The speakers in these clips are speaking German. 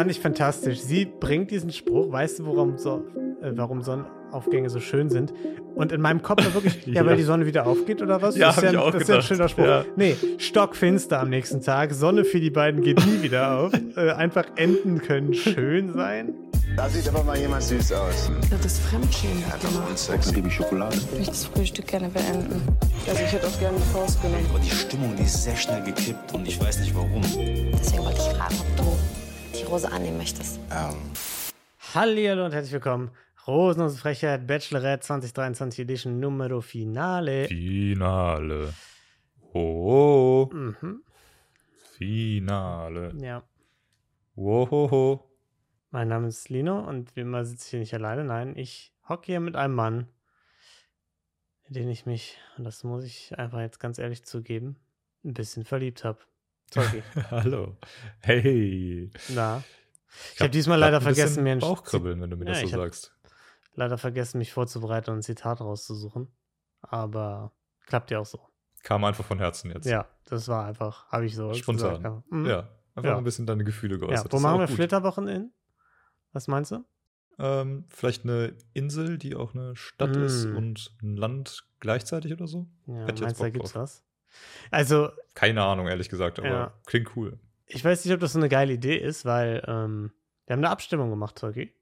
fand ich fantastisch. Sie bringt diesen Spruch, weißt du, warum, so, äh, warum Sonnenaufgänge so schön sind? Und in meinem Kopf war wirklich, ja, Ja. weil die Sonne wieder aufgeht oder was? Ja, das ist ja, ich auch das ist ja ein schöner Spruch. Ja. Nee, stockfinster am nächsten Tag. Sonne für die beiden geht nie wieder auf. Äh, einfach Enden können schön sein. Da sieht aber mal jemand süß aus. Das ist Fremdschämen. Sex. Gebe ich Schokolade. Ich möchte das Frühstück gerne beenden. Also ich hätte auch gerne die Faust genommen. Aber die Stimmung, die ist sehr schnell gekippt und ich weiß nicht warum. Deswegen wollte ich fragen, ob du Rose annehmen möchtest. Ähm, Hallo und herzlich willkommen. Rosenlose Frechheit Bachelorette 2023 Edition Numero Finale. Finale. Oh, Mhm, Finale. ja. Wohoho. Mein Name ist Lino und wie immer sitze ich hier nicht alleine. Nein, ich hocke hier mit einem Mann, in den ich mich, und das muss ich einfach jetzt ganz ehrlich zugeben, ein bisschen verliebt habe. Sorry. Hallo. Hey. Na. Ich habe diesmal leider vergessen, mir ein Bauchkribbeln, wenn du mir Ja, das so ich sagst. leider vergessen, mich vorzubereiten und ein Zitat rauszusuchen. Aber klappt ja auch so. Kam einfach von Herzen jetzt. Ja, das war einfach, habe ich so Spontan. gesagt. aber- Mhm. Ja. Einfach Ja. ein bisschen deine Gefühle Ja, geäußert. wo Das ist machen wir gut. Flitterwochen in? Was meinst du? Ähm, vielleicht eine Insel, die auch eine Stadt ist Mm. und ein Land gleichzeitig oder so? Ja, Hätte ich meinst du, da gibt's was? Also, Keine Ahnung, ehrlich gesagt, aber Ja. klingt cool. ich weiß nicht, ob das so eine geile Idee ist, weil ähm, wir haben eine Abstimmung gemacht, Torki.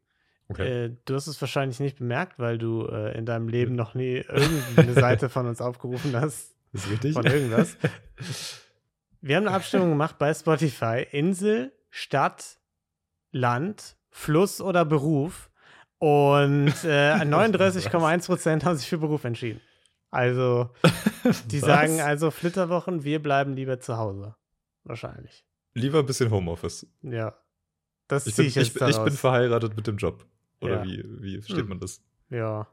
Okay. Äh, du hast es wahrscheinlich nicht bemerkt, weil du äh, in deinem Leben noch nie irgendeine Seite von uns aufgerufen hast. ist richtig? Von irgendwas. Wir haben eine Abstimmung gemacht bei Spotify. Insel, Stadt, Land, Fluss oder Beruf. Und äh, 39,1% haben sich für Beruf entschieden. Also, die sagen also Flitterwochen, wir bleiben lieber zu Hause. Wahrscheinlich. Lieber ein bisschen Homeoffice. Ja. Das Ich ziehe bin, ich jetzt ich, bin- ich bin verheiratet mit dem Job. Oder Ja. wie, wie versteht Hm. man das? Ja.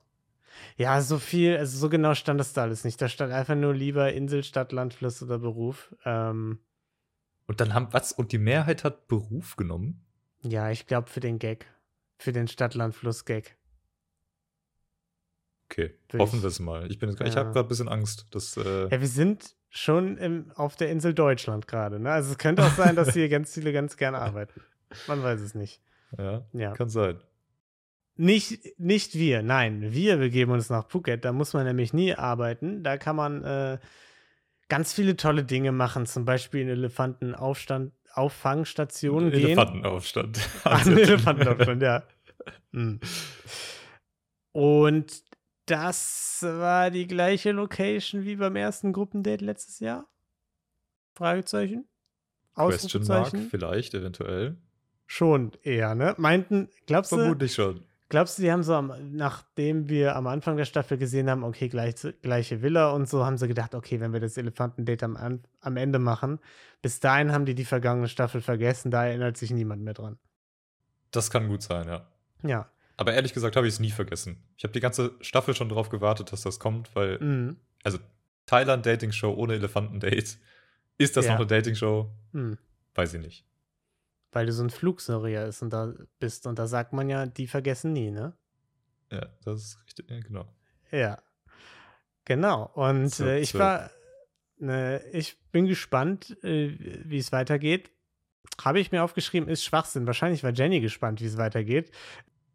Ja, so viel, also so genau stand das da alles nicht. Da stand einfach nur lieber Insel, Stadt, Land, Fluss oder Beruf. Ähm, Und dann haben, was? Und die Mehrheit hat Beruf genommen? ja, ich glaube für den Gag. Für den Stadt, Land, Fluss-Gag. Okay, Will hoffen wir es mal. Ich, bin jetzt- ich Ja. habe gerade ein bisschen Angst, dass. Äh, Ja, wir sind schon im, auf der Insel Deutschland gerade, ne? Also es könnte auch sein, dass hier ganz viele ganz gerne arbeiten. Man weiß es nicht. ja, Ja. kann sein. Nicht, nicht wir, nein. Wir begeben uns nach Phuket. Da muss man nämlich nie arbeiten. Da kann man äh, ganz viele tolle Dinge machen. Zum Beispiel in Elefantenaufstand, Auffangstationen gehen. Elefantenaufstand. An Elefantenaufstand, ja. Hm. Und das war die gleiche Location wie beim ersten Gruppendate letztes Jahr? Fragezeichen? Question Mark, vielleicht, eventuell. Schon eher, ne? Meinten, glaubst du, Vermutlich schon. glaubst du, die haben so, am, nachdem wir am Anfang der Staffel gesehen haben, okay, gleich, gleiche Villa und so, haben sie gedacht, okay, wenn wir das Elefantendate am, am Ende machen, bis dahin haben die die vergangene Staffel vergessen, da erinnert sich niemand mehr dran. Das kann gut sein, ja. Ja. Aber ehrlich gesagt habe ich es nie vergessen. Ich habe die ganze Staffel schon darauf gewartet, dass das kommt, weil, Mhm. also Thailand Dating Show ohne Elefantendate. Ist das Ja. noch eine Dating Show? Mhm. Weiß ich nicht. Weil du so ein Flugsaurier ist und da bist und da sagt man ja, die vergessen nie, ne? Ja, das ist richtig, ja, genau. Ja. Genau. Und So, äh, ich so. war, ne, ich bin gespannt, äh, wie es weitergeht. Habe ich mir aufgeschrieben, ist Schwachsinn. Wahrscheinlich war Jenny gespannt, wie es weitergeht.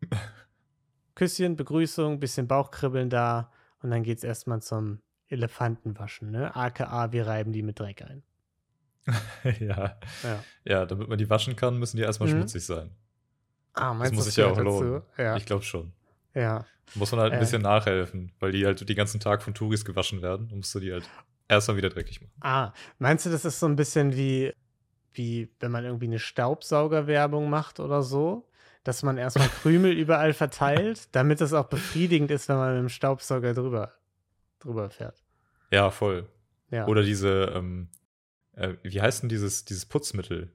Küsschen, Begrüßung, bisschen Bauchkribbeln da und dann geht es erstmal zum Elefantenwaschen, ne? AKA, wir reiben die mit Dreck ein. ja. Ja. ja, damit man die waschen kann, müssen die erstmal Mhm. schmutzig sein. Ah, meinst du, muss sich ja auch lohnen. Ja. Ich glaube schon. ja. Muss man halt ein Äh. bisschen nachhelfen, weil die halt den ganzen Tag von Touris gewaschen werden. Dann musst du die halt erstmal wieder dreckig machen. Ah, meinst du, das ist so ein bisschen wie, wie wenn man irgendwie eine Staubsaugerwerbung macht oder so? Dass man erstmal Krümel überall verteilt, damit es auch befriedigend ist, wenn man mit dem Staubsauger drüber, drüber fährt. Ja, voll. Ja. Oder diese, ähm, äh, wie heißt denn dieses, dieses Putzmittel?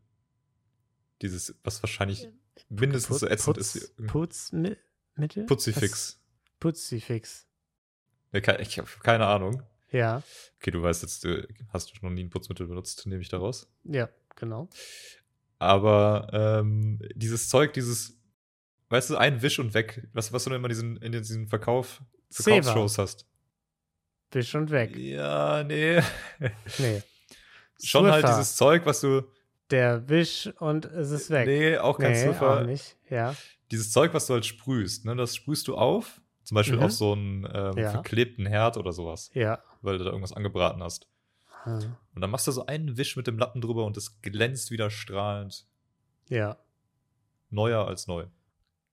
Dieses, was wahrscheinlich mindestens so ätzend Putz, ist. Putzmittel? Putzifix. Putzifix. Ja, ke- Ich habe keine Ahnung. Ja, Okay, du weißt jetzt, du hast du noch nie ein Putzmittel benutzt, nehme ich daraus. ja, genau. Aber ähm, dieses Zeug, dieses, weißt du, ein Wisch und weg, was, was du immer diesen, in diesen Verkauf. Verkaufsshows hast. Wisch und weg. Ja, nee. Nee. Schon halt Swiffer. dieses Zeug, was du, der Wisch und es ist weg. Nee, auch kein Nee, Swiffer. auch nicht. Ja. Dieses Zeug, was du halt sprühst, ne, das sprühst du auf. Zum Beispiel Mhm. auf so einen ähm, Ja. verklebten Herd oder sowas, Ja. weil du da irgendwas angebraten hast. Hm. Und dann machst du so einen Wisch mit dem Lappen drüber und es glänzt wieder strahlend. Ja. Neuer als neu.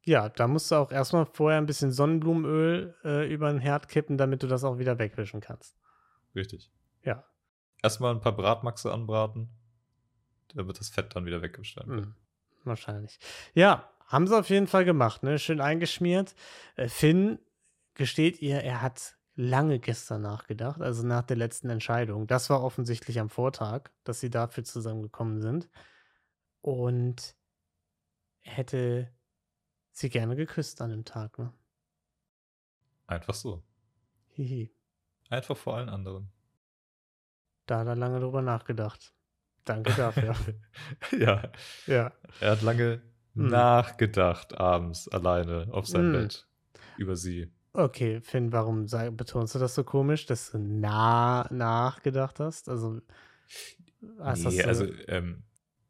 Ja, da musst du auch erstmal vorher ein bisschen Sonnenblumenöl äh, über den Herd kippen, damit du das auch wieder wegwischen kannst. Richtig. Ja. Erstmal ein paar Bratmaxe anbraten, damit das Fett dann wieder weggeschnitten wird. Hm, wahrscheinlich. Ja, haben sie auf jeden Fall gemacht, ne? Schön eingeschmiert. Äh, Finn gesteht ihr, er hat lange gestern nachgedacht, also nach der letzten Entscheidung. Das war offensichtlich am Vortag, dass sie dafür zusammengekommen sind. Und hätte sie gerne geküsst an dem Tag, ne? Einfach so. Hihi. Einfach vor allen anderen. Da hat er lange drüber nachgedacht. Danke dafür. ja, ja. er hat lange Hm. nachgedacht abends alleine auf seinem Hm. Bett über sie. Okay, Finn, warum sag, betonst du das so komisch, dass du nah nachgedacht hast? Also, hast nee, das so, also, ähm,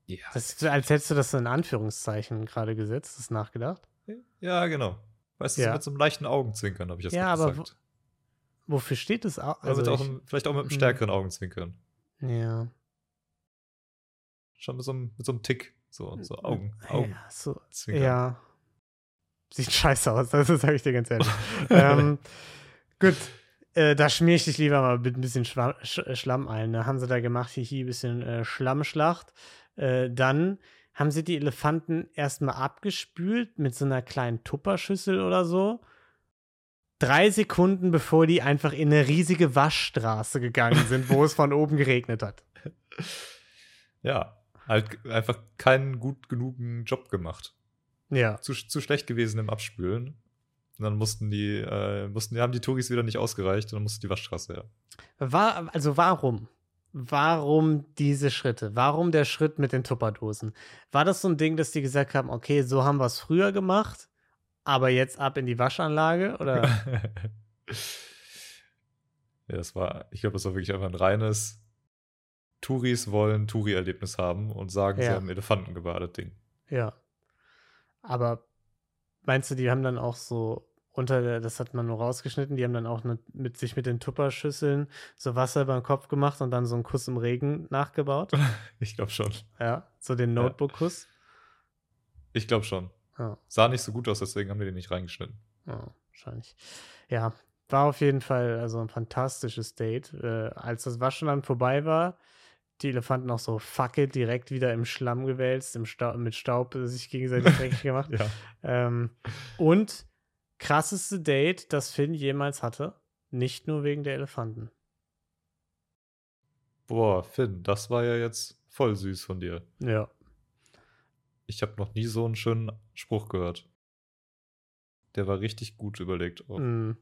ja. das, als hättest du das so in Anführungszeichen gerade gesetzt, das nachgedacht. Ja, genau. Weißt du, Ja. mit so einem leichten Augenzwinkern habe ich das Ja, gerade aber gesagt. Wofür steht mit Also auch einem, vielleicht auch mit einem Hm. stärkeren Augenzwinkern. ja. Schon mit so einem, mit so einem Tick. So, so Augen. Augen. Ja, so, ja. Sieht scheiße aus, also sage ich dir ganz ehrlich. ähm, gut, äh, da schmier ich dich lieber mal mit ein bisschen Schwa Sch Schlamm ein. Da haben sie da gemacht, hier ein bisschen äh, Schlammschlacht. Äh, dann haben sie die Elefanten erstmal abgespült mit so einer kleinen Tupperschüssel oder so. Drei Sekunden bevor die einfach in eine riesige Waschstraße gegangen sind, wo es von oben geregnet hat. Ja, halt einfach keinen gut genugen Job gemacht. Ja. Zu, zu schlecht gewesen im Abspülen. Und dann mussten die, äh, mussten, haben die Touris wieder nicht ausgereicht und dann musste die Waschstraße her. War, also warum? Warum diese Schritte? Warum der Schritt mit den Tupperdosen? War das so ein Ding, dass die gesagt haben, okay, so haben wir es früher gemacht, aber jetzt ab in die Waschanlage? Oder? ja, das war, ich glaube, das war wirklich einfach ein reines Touris wollen Touri-Erlebnis haben und sagen, sie Ja. haben Elefanten gebadet Ding. ja. Aber meinst du, die haben dann auch so unter der, das hat man nur rausgeschnitten, die haben dann auch ne, mit sich mit den Tupperschüsseln so Wasser über den Kopf gemacht und dann so einen Kuss im Regen nachgebaut? Ich glaube schon. ja, so den. Notebook-Kuss. Ich glaube schon. Ja. Sah nicht so gut aus, deswegen haben wir den nicht reingeschnitten. Ja, wahrscheinlich. Ja, war auf jeden Fall also ein fantastisches Date. Äh, als das Waschen dann vorbei war, die Elefanten auch so fuck it, direkt wieder im Schlamm gewälzt, im Stau mit Staub sich gegenseitig dreckig gemacht. Ja. Ähm, und krasseste Date, das Finn jemals hatte, nicht nur wegen der Elefanten. Boah, Finn, das war ja jetzt voll süß von dir. Ja. Ich habe noch nie so einen schönen Spruch gehört. Der war richtig gut überlegt. auch. Mm.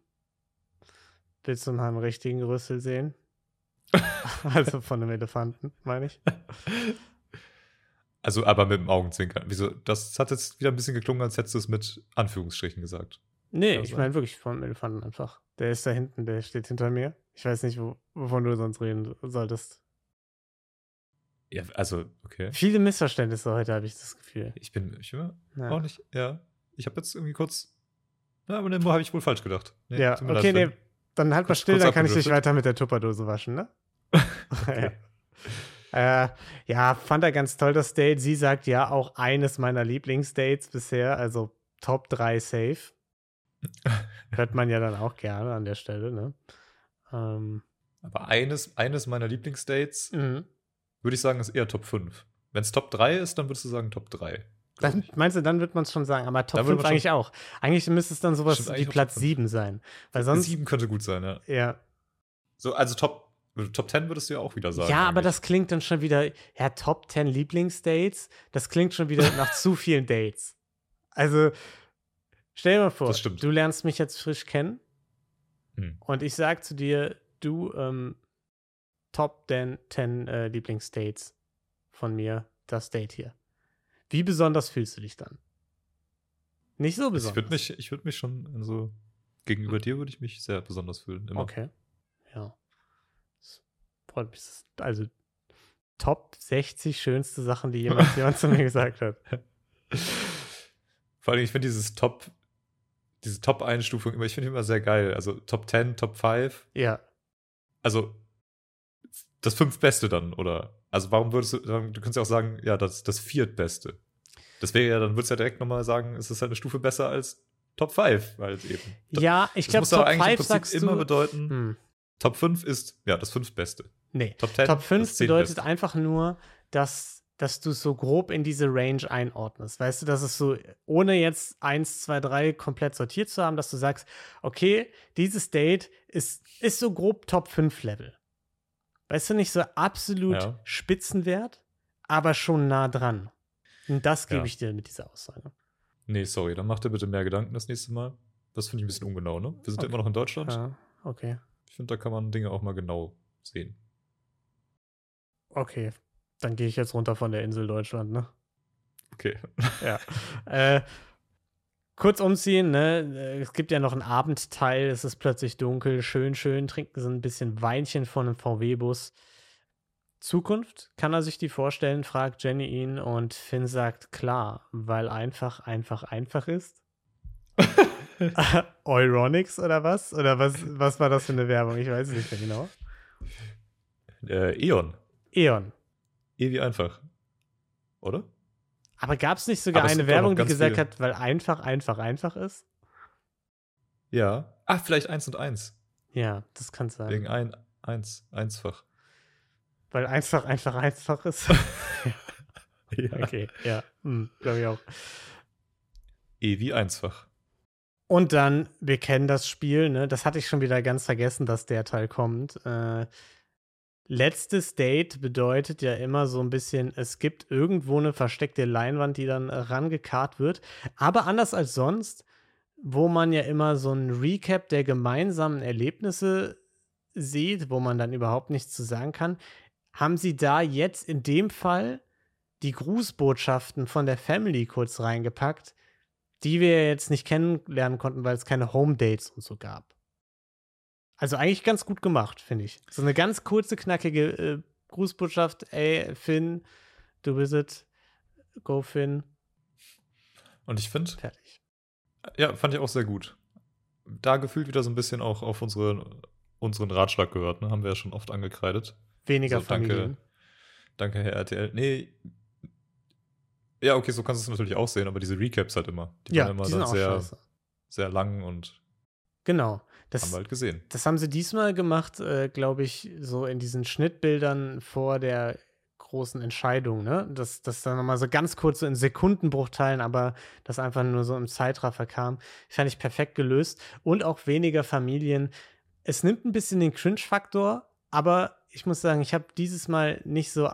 Willst du mal einen richtigen Rüssel sehen? also von einem Elefanten, meine ich. Also, aber mit dem Augenzwinkern. Wieso? Das hat jetzt wieder ein bisschen geklungen, als hättest du es mit Anführungsstrichen gesagt. Nee, ich meine wirklich vom Elefanten einfach. Der ist da hinten, der steht hinter mir. Ich weiß nicht, wo, wovon du sonst reden solltest. Ja, also, okay. Viele Missverständnisse heute, habe ich das Gefühl. Ich bin, ich bin Ja, auch nicht, ja. Ich habe jetzt irgendwie kurz, na, aber dann habe ich wohl falsch gedacht. Nee, ja okay, leid, nee, dann halt mal still, dann kann ich dich weiter mit der Tupperdose waschen, ne? Okay. ja. Äh, ja, fand er ganz toll, das Date. Sie sagt ja auch eines meiner Lieblingsdates bisher, also Top 3 safe. Hört man ja dann auch gerne an der Stelle, ne? Ähm, Aber eines, eines meiner Lieblingsdates, mhm. würde ich sagen, ist eher Top 5. Wenn es Top 3 ist, dann würdest du sagen Top 3. glaub Dann, meinst du, dann wird man es schon sagen, aber Top Dann wird 5 man eigentlich auch. Eigentlich müsste es dann sowas wie Platz Top fünf. 7 sein. Weil sonst. 7 könnte gut sein, ja. Ja, So, also Top, Top 10 würdest du ja auch wieder sagen. ja aber eigentlich. das klingt dann schon wieder, ja, Top 10 Lieblingsdates, das klingt schon wieder nach zu vielen Dates. Also, stell dir mal vor, du lernst mich jetzt frisch kennen Hm. und ich sag zu dir, du, ähm, Top 10, 10 äh, Lieblingsdates von mir, das Date hier. Wie besonders fühlst du dich dann? Nicht so Ich besonders. würde mich, ich würde mich schon, also gegenüber dir würde ich mich sehr besonders fühlen. Immer. Okay. Ja. Das freut mich. Also, Top 60 schönste Sachen, die jemals jemand zu mir gesagt hat. Vor allem, ich finde dieses Top, diese Top-Einstufung immer, ich finde immer sehr geil. Also Top 10, Top 5. Ja. Also das fünftbeste dann, oder? Also warum würdest du, dann- du könntest ja auch sagen, ja, das, das viertbeste. Das wäre ja, dann würdest du ja direkt nochmal sagen, es ist halt eine Stufe besser als Top 5, halt eben. Ja, ich glaube, Top eigentlich im 5 Prinzip sagst immer du. bedeuten, Hm, Top 5 ist, ja, das fünftbeste. nee. Top 10 Top 5 das bedeutet einfach nur, dass, dass du so grob in diese Range einordnest. Weißt du, dass es so, ohne jetzt 1, 2, 3 komplett sortiert zu haben, dass du sagst, okay, dieses Date ist, ist so grob Top 5 Level. Weißt du, nicht so absolut Ja. Spitzenwert, aber schon nah dran. Und das gebe Ja. ich dir mit dieser Aussage. Nee, sorry, dann mach dir bitte mehr Gedanken das nächste Mal. Das finde ich ein bisschen ungenau, ne? Wir sind ja Okay. immer noch in Deutschland. Ja, okay. Ich finde, da kann man Dinge auch mal genau sehen. Okay. Dann gehe ich jetzt runter von der Insel Deutschland, ne? Okay. Ja. äh, kurz umziehen, ne? Äh, Es gibt ja noch einen Abendteil, es ist plötzlich dunkel, schön, schön, trinken sie ein bisschen Weinchen von einem VW-Bus. Zukunft, kann er sich die vorstellen, fragt Jenny ihn und Finn sagt klar, weil einfach, einfach, einfach ist. Euronics oder was? Oder was, was war das für eine Werbung? Ich weiß es nicht mehr genau. Äh, E.ON. E.ON. E wie einfach. Oder? Aber gab es nicht sogar eine Werbung, die gesagt viele. hat, weil einfach, einfach, einfach ist? Ja. Ah, vielleicht eins und eins. Ja, das kann sein. Wegen ein, eins, einsfach. Weil einfach, einfach, einfach ist. Ja. okay, ja, hm, glaube ich auch. E wie einsfach. Und dann, wir kennen das Spiel, ne? Das hatte ich schon wieder ganz vergessen, dass der Teil kommt. Äh, letztes Date bedeutet ja immer so ein bisschen, es gibt irgendwo eine versteckte Leinwand, die dann äh, rangekarrt wird. Aber anders als sonst, wo man ja immer so ein Recap der gemeinsamen Erlebnisse sieht, wo man dann überhaupt nichts zu sagen kann, haben sie da jetzt in dem Fall die Grußbotschaften von der Family kurz reingepackt, die wir jetzt nicht kennenlernen konnten, weil es keine Home Dates und so gab. Also eigentlich ganz gut gemacht, finde ich. So eine ganz kurze, knackige äh, Grußbotschaft. Ey, Finn, du bist es. Go, Finn. Und ich finde, Fertig. ja, fand ich auch sehr gut. Da gefühlt wieder so ein bisschen auch auf unsere, unseren Ratschlag gehört, ne? Haben wir ja schon oft angekreidet. Weniger So, danke. Familien. Danke, Herr RTL. Nee. Ja, okay, so kannst du es natürlich auch sehen, aber diese Recaps halt immer. Die Ja, waren immer die sehr, scheiße. sehr lang und Genau. Das, haben wir halt gesehen. Das haben sie diesmal gemacht, äh, glaube ich, so in diesen Schnittbildern vor der großen Entscheidung, ne? Das, das dann nochmal so ganz kurz so in Sekundenbruchteilen, aber das einfach nur so im Zeitraffer kam. Fand ich perfekt gelöst. Und auch weniger Familien. Es nimmt ein bisschen den Cringe-Faktor, aber ich muss sagen, ich habe dieses Mal nicht so äh,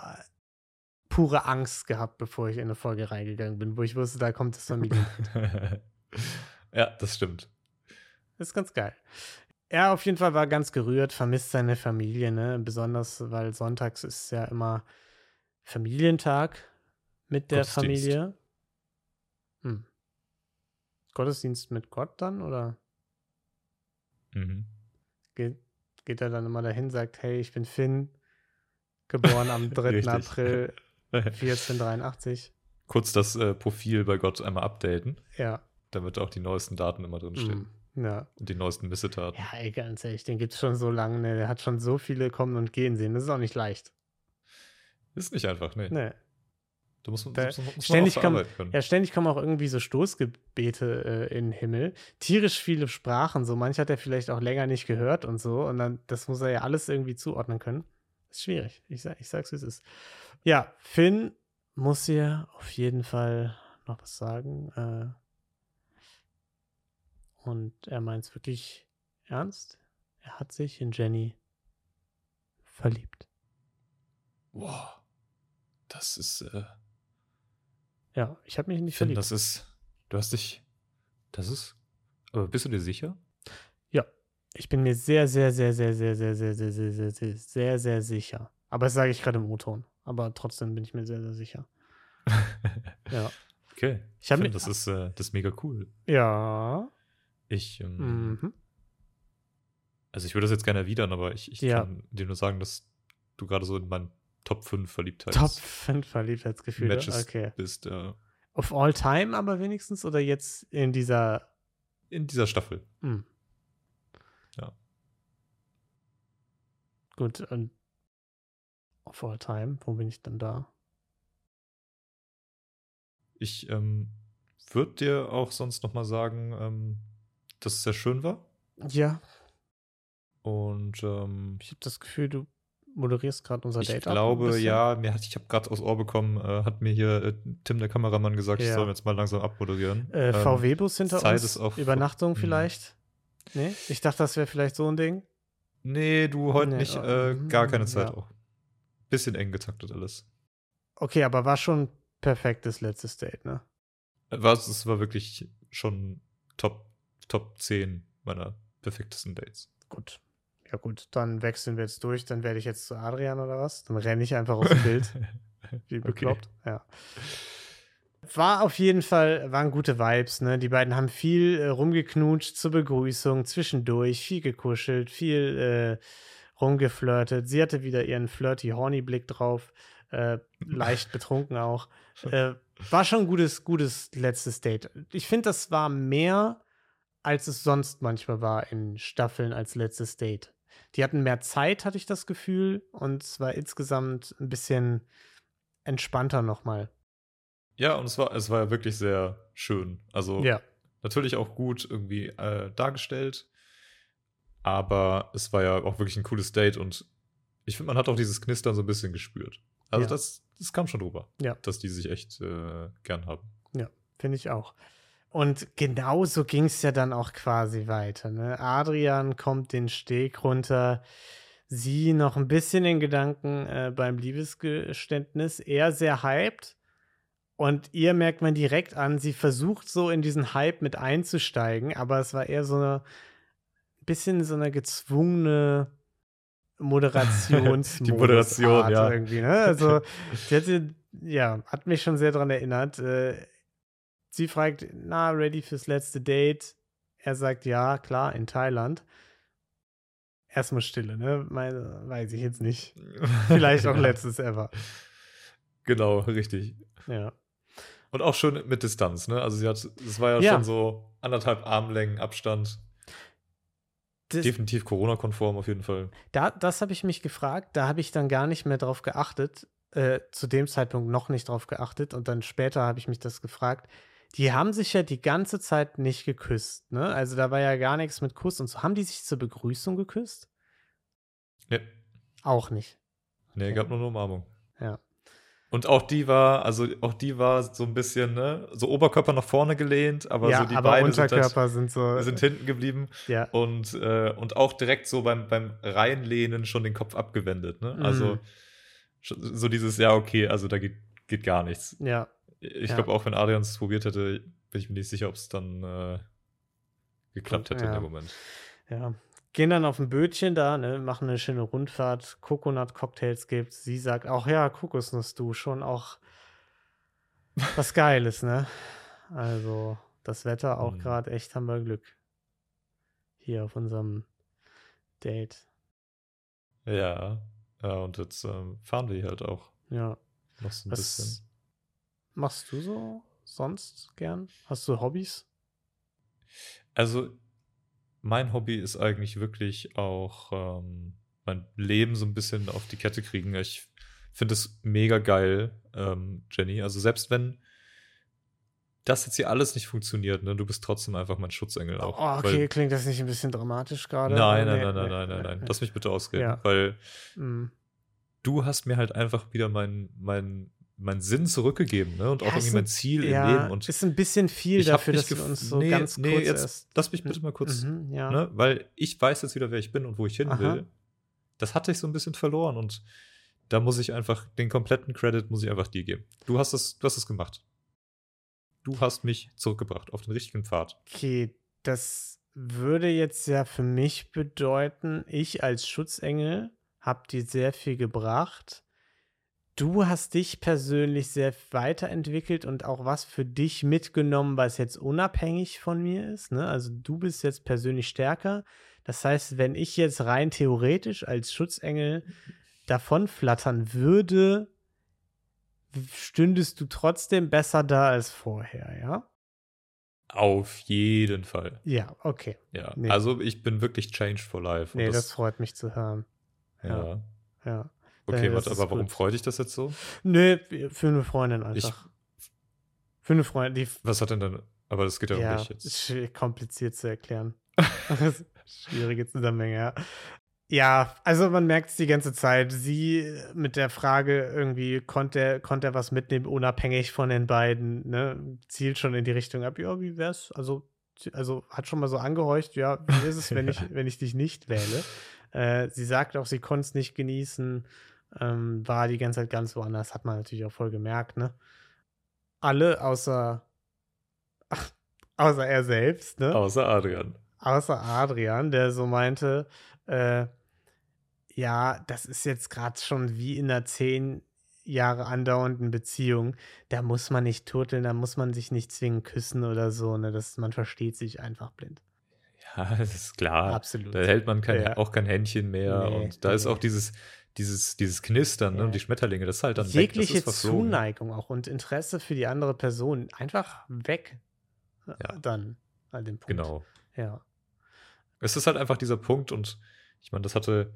pure Angst gehabt, bevor ich in eine Folge reingegangen bin, wo ich wusste, da kommt das Familien. ja, das stimmt. Ist ganz geil. Er auf jeden Fall war ganz gerührt, vermisst seine Familie, ne? Besonders, weil sonntags ist ja immer Familientag mit der. Familie. Hm. Gottesdienst mit Gott dann oder Mhm. geht, geht er dann immer dahin, sagt, hey, ich bin Finn, geboren am 3. Richtig. April 1483. Kurz das äh, Profil bei Gott einmal updaten, Ja. damit auch die neuesten Daten immer drinstehen. Hm. Ja. Und die neuesten Missetaten. Ja, ey, ganz ehrlich, den gibt es schon so lange, ne? Der hat schon so viele kommen und gehen sehen. Das ist auch nicht leicht. Ist nicht einfach, nee. Ne. Da muss man, Da- muss, man- muss man ständig auch kommen-. Ja, ständig kommen auch irgendwie so Stoßgebete äh, in den Himmel. Tierisch viele Sprachen, so manch hat er vielleicht auch länger nicht gehört und so. Und dann, das muss er ja alles irgendwie zuordnen können. Ist schwierig. Ich, sag, ich sag's, wie es ist. Ja, Finn muss hier auf jeden Fall noch was sagen. Äh, und er meint es wirklich ernst. Er hat sich in Jenny verliebt. Wow. Das ist, äh, Ja, ich habe mich nicht ich verliebt. das ist, du hast dich, das ist, aber bist du dir sicher? Ich bin mir sehr, sehr, sehr, sehr, sehr, sehr, sehr, sehr, sehr, sehr, sehr, sehr, sehr sicher. Aber das sage ich gerade im O-Ton. Aber trotzdem bin ich mir sehr, sehr sicher. Ja. Okay. Ich hab finde, das ist, äh, das ist mega cool. Ja. Ich, ähm, Mhm. also ich würde das jetzt gerne erwidern, aber ich, ich Ja. kann dir nur sagen, dass du gerade so in mein Top 5 Verliebtheits Top 5 Verliebtheitsgefühle. Matches Okay. bist. Ja. Of all time aber wenigstens oder jetzt in dieser. In dieser Staffel. Hm. Ja. Gut, und of all time, wo bin ich dann da? Ich ähm, würde dir auch sonst noch mal sagen, ähm, dass es sehr schön war. Ja, Und ähm, ich habe das Gefühl, du moderierst gerade unser ich Date ein glaube, ja, mir hat, ich habe gerade aus Ohr bekommen, äh, hat mir hier äh, Tim, der Kameramann, gesagt, ich Ja. soll jetzt mal langsam abmoderieren. Äh, Ähm, VW-Bus hinter Zeit uns. ist auch- Übernachtung vielleicht? Nee, ich dachte, das wäre vielleicht so ein Ding. Nee, du heute Nee, nicht, oh, äh, gar keine Zeit ja. auch. Bisschen eng getaktet alles. Okay, aber war schon perfektes letztes Date, ne? War, es war wirklich schon Top, Top 10 meiner perfektesten Dates. Gut. Ja, gut, dann wechseln wir jetzt durch. Dann werde ich jetzt zu Adrian oder was? Dann renne ich einfach aus dem Bild. Wie bekloppt. Ja. War auf jeden Fall, waren gute Vibes, ne? Die beiden haben viel äh, rumgeknutscht zur Begrüßung, zwischendurch, viel gekuschelt, viel äh, rumgeflirtet. Sie hatte wieder ihren flirty horny Blick drauf, äh, leicht betrunken auch. Äh, war schon ein gutes, gutes letztes Date. Ich finde, das war mehr, als es sonst manchmal war in Staffeln als letztes Date. Die hatten mehr Zeit, hatte ich das Gefühl, und es war insgesamt ein bisschen entspannter nochmal. Ja, und es war, es war ja wirklich sehr schön. Also Ja. natürlich auch gut irgendwie äh, dargestellt. Aber es war ja auch wirklich ein cooles Date und ich finde, man hat auch dieses Knistern so ein bisschen gespürt. Also Ja. das, das kam schon drüber. Ja. Dass die sich echt äh, gern haben. Finde ich auch. Und genauso ging es ja dann auch quasi weiter. Ne? Adrian kommt den Steg runter, sie noch ein bisschen in Gedanken äh, beim Liebesgeständnis, er sehr hyped. Und ihr merkt man direkt an, sie versucht so in diesen Hype mit einzusteigen, aber es war eher so eine bisschen so eine gezwungene Moderations Die Moderation, ja. irgendwie. Ne? Also die hatte, ja, hat mich schon sehr daran erinnert. Äh, sie fragt, na, ready fürs letzte Date? Er sagt, ja, klar, in Thailand. Erstmal Stille, ne? Meine, weiß ich jetzt nicht. Vielleicht auch letztes ever. Genau, richtig. Ja. Und auch schon mit Distanz, ne? Also sie hat, es war ja, Ja. schon so anderthalb Armlängen Abstand. Das, Definitiv Corona-konform auf jeden Fall. da, das habe ich mich gefragt. Da habe ich dann gar nicht mehr drauf geachtet. Äh, zu dem Zeitpunkt noch nicht drauf geachtet. Und dann später habe ich mich das gefragt. Die haben sich ja die ganze Zeit nicht geküsst, ne? Also da war ja gar nichts mit Kuss und so. Haben die sich zur Begrüßung geküsst? Nee, Auch nicht. nee Okay. gab nur eine Umarmung. Ja. Und auch die war, also auch die war so ein bisschen, ne, so Oberkörper nach vorne gelehnt, aber ja, so die aber Beine sind, Unterkörper sind, so. halt, sind hinten geblieben ja. und, äh, und auch direkt so beim, beim Reinlehnen schon den Kopf abgewendet, ne? Also schon so dieses, ja, okay, also da geht, geht gar nichts. Ja. Ich Ja. glaube, auch wenn Adrian es probiert hätte, bin ich mir nicht sicher, ob es dann äh, geklappt hätte in Ja. dem Moment. Ja. Gehen dann auf ein Bötchen da, ne, machen eine schöne Rundfahrt, Coconut-Cocktails gibt's. Sie sagt auch, ja, Kokosnuss, du, schon auch was Geiles, ne? Also, das Wetter auch Mhm. gerade, echt haben wir Glück. Hier auf unserem Date. Ja, ja und jetzt ähm, fahren wir hier halt auch Ja. noch so ein Was bisschen. Machst du so sonst gern? Hast du Hobbys? Also, mein Hobby ist eigentlich wirklich auch ähm, mein Leben so ein bisschen auf die Kette kriegen. Ich finde es mega geil, ähm, Jenny. Also, selbst wenn das jetzt hier alles nicht funktioniert, ne, du bist trotzdem einfach mein Schutzengel auch. Oh, okay, Weil, klingt das nicht ein bisschen dramatisch gerade? nein, nein, Nee, nein, nein, nee, nein, nein, nein. Lass mich bitte ausreden. Ja. Weil Mm. du hast mir halt einfach wieder meinen mein, mein Sinn zurückgegeben, ne? Und auch Ja, irgendwie ist mein ein- Ziel ja, im Leben. Und ist ein bisschen viel dafür, dass wir uns so nee, ganz nee, kurz jetzt erst lass mich bitte mal kurz, Mhm, ja. ne? Weil ich weiß jetzt wieder, wer ich bin und wo ich hin Aha. will. Das hatte ich so ein bisschen verloren und da muss ich einfach den kompletten Credit muss ich einfach dir geben. Du hast es, du hast es gemacht. Du hast mich zurückgebracht auf den richtigen Pfad. Okay, das würde jetzt ja für mich bedeuten, ich als Schutzengel habe dir sehr viel gebracht. Du hast dich persönlich sehr weiterentwickelt und auch was für dich mitgenommen, was jetzt unabhängig von mir ist. Ne? Also du bist jetzt persönlich stärker. Das heißt, wenn ich jetzt rein theoretisch als Schutzengel davonflattern würde, stündest du trotzdem besser da als vorher, ja? Auf jeden Fall. Ja, okay. Ja. Nee. Also ich bin wirklich changed for life. Nee, das, freut mich zu hören. ja. Ja. Okay, Äh, warte, ist aber warum gut. freut dich das jetzt so? Nö, für eine Freundin einfach. für eine Freundin, die Was hat denn dann, aber das geht ja, ja, um dich ist jetzt. schwierig- kompliziert zu erklären. Schwierige Zusammenhänge, ja. Ja, also man merkt es die ganze Zeit. Sie mit der Frage irgendwie, konnte er, konnte er was mitnehmen, unabhängig von den beiden, ne? Zielt schon in die Richtung ab, ja, wie wär's? Also, also hat schon mal so angehorcht, ja, wie ist es, wenn ich, wenn ich dich nicht wähle? Äh, sie sagt auch, sie konnte es nicht genießen, ähm, war die ganze Zeit ganz woanders, hat man natürlich auch voll gemerkt, ne? Alle außer, ach, außer er selbst, ne? Außer Adrian. außer Adrian, der so meinte, äh, ja, das ist jetzt gerade schon wie in einer zehn Jahre andauernden Beziehung. Da muss man nicht turteln, da muss man sich nicht zwingend küssen oder so. Ne? Das, man versteht sich einfach blind. Ja, das ist klar. Absolut. Da hält man kein, Ja. auch kein Händchen mehr. Nee, und da ist nee. auch dieses, dieses, dieses Knistern ne? Ja. und die Schmetterlinge, das ist halt dann Jegliche weg. Das. Zuneigung auch und Interesse für die andere Person einfach weg. Äh, Ja. Dann an dem Punkt. Genau. Ja. Es ist halt einfach dieser Punkt und ich meine, das hatte,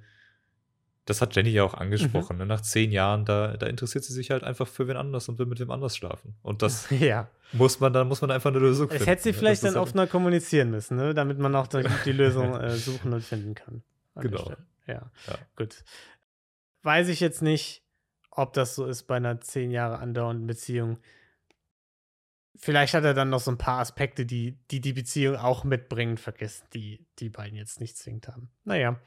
das hat Jenny ja auch angesprochen. Mhm. Ne? Nach zehn Jahren, da, da interessiert sie sich halt einfach für wen anders und will mit wem anders schlafen. Und das ja. muss man, da muss man einfach eine Lösung Das finden. hätte sie ne? vielleicht Das dann ist offener kommunizieren müssen, ne? damit man auch die, die Lösung äh, suchen und finden kann. Genau. Ja. Ja. gut. Weiß ich jetzt nicht, ob das so ist bei einer zehn Jahre andauernden Beziehung. Vielleicht hat er dann noch so ein paar Aspekte, die die, die Beziehung auch mitbringen, vergessen, die die beiden jetzt nicht zwingend haben. Naja.